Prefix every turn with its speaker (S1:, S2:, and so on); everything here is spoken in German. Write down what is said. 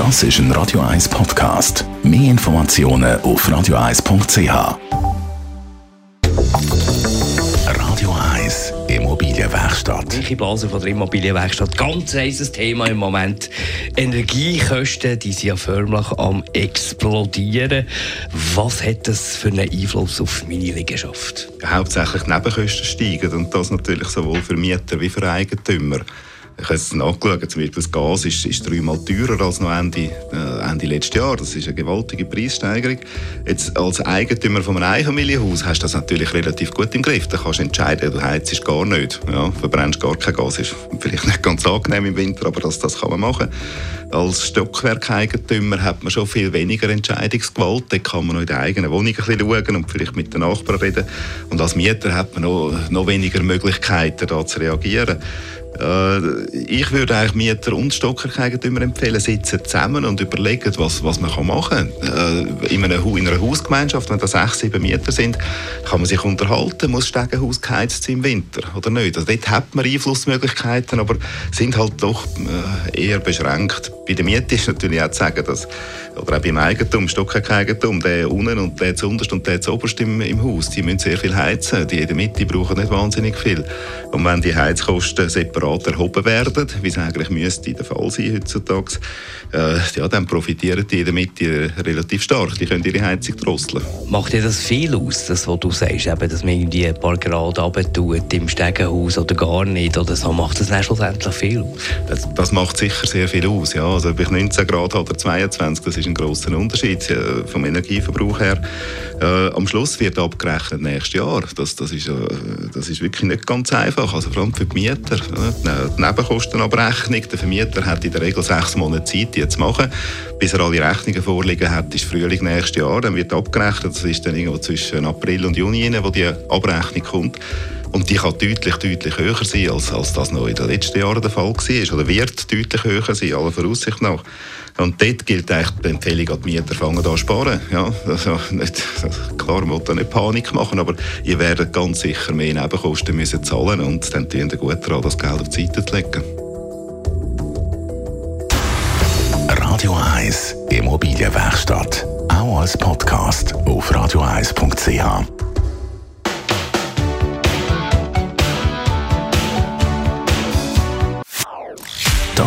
S1: Das ist ein Radio 1 Podcast. Mehr Informationen auf radio1.ch. Radio 1 Immobilienwerkstatt.
S2: Michi Blaser von der Immobilienwerkstatt. Ganz heißes Thema im Moment. Energiekosten, die sind ja förmlich am explodieren. Was hat das für einen Einfluss auf meine Liegenschaft?
S3: Hauptsächlich die Nebenkosten steigen und das natürlich sowohl für Mieter wie für Eigentümer. Ich habe es nachgeschaut, zum Beispiel das Gas ist, ist dreimal teurer als noch Ende, äh, Ende letzten Jahr. Das ist eine gewaltige Preissteigerung. Jetzt als Eigentümer von einem Einfamilienhaus hast du das natürlich relativ gut im Griff. Da kannst du entscheiden, du heizt gar nicht, ja, verbrennst gar kein Gas. Ist vielleicht nicht ganz angenehm im Winter, aber das, das kann man machen. Als Stockwerkeigentümer hat man schon viel weniger Entscheidungsgewalt. Da kann man noch in der eigenen Wohnung ein bisschen schauen und vielleicht mit den Nachbarn reden. Und als Mieter hat man noch, noch weniger Möglichkeiten, da zu reagieren. Äh, ich würde eigentlich Mieter und Stockereigentümer empfehlen, sitzen zusammen und überlegen, was, was man machen kann. Äh, in, einer, in einer Hausgemeinschaft, wenn da sechs, sieben Mieter sind, kann man sich unterhalten, muss Stegenhaus geheizt sein im Winter oder nicht. Also dort hat man Einflussmöglichkeiten, aber sind halt doch äh, eher beschränkt. Bei der Miete ist natürlich auch zu sagen, dass, oder auch beim Eigentum, Stockwerkeigentum, der unten und der zuunterst und der zuoberst im, im Haus, die müssen sehr viel heizen. Die in der Mitte brauchen nicht wahnsinnig viel. Und wenn die Heizkosten separat erhoben werden, wie es eigentlich müsste der Fall sein heutzutage, äh, ja, dann profitieren die in der Mitte relativ stark. Die können ihre Heizung drosseln.
S2: Macht dir das viel aus, das, was du sagst, eben, dass man irgendwie ein paar Grad runter im Stegenhaus oder gar nicht oder so, macht das dann schlussendlich viel aus?
S3: Das, das macht sicher sehr viel aus, ja. Also ob ich 19 Grad oder 22, das ist ein grosser Unterschied äh, vom Energieverbrauch her. Äh, am Schluss wird abgerechnet nächstes Jahr. Das, das, ist, äh, das ist wirklich nicht ganz einfach. Also vor allem für die Mieter. Die Nebenkostenabrechnung. Der Vermieter hat in der Regel sechs Monate Zeit, die zu machen. Bis er alle Rechnungen vorliegen hat, ist Frühling nächstes Jahr. Dann wird abgerechnet. Das ist dann irgendwo zwischen April und Juni, wo die Abrechnung kommt. Und die kann deutlich, deutlich höher sein, als, als das noch in den letzten Jahren der Fall war. Oder wird deutlich höher sein, aller Voraussicht nach. Und dort gilt eigentlich die Empfehlung an die Mieter, fangen an sparen. Ja, also nicht, klar, man will nicht Panik machen, aber ihr werdet ganz sicher mehr Nebenkosten müssen zahlen und dann tun ihr gut daran, das Geld auf die Seite zu legen.
S1: Radio 1 Immobilienwerkstatt. Auch als Podcast auf radio1.ch.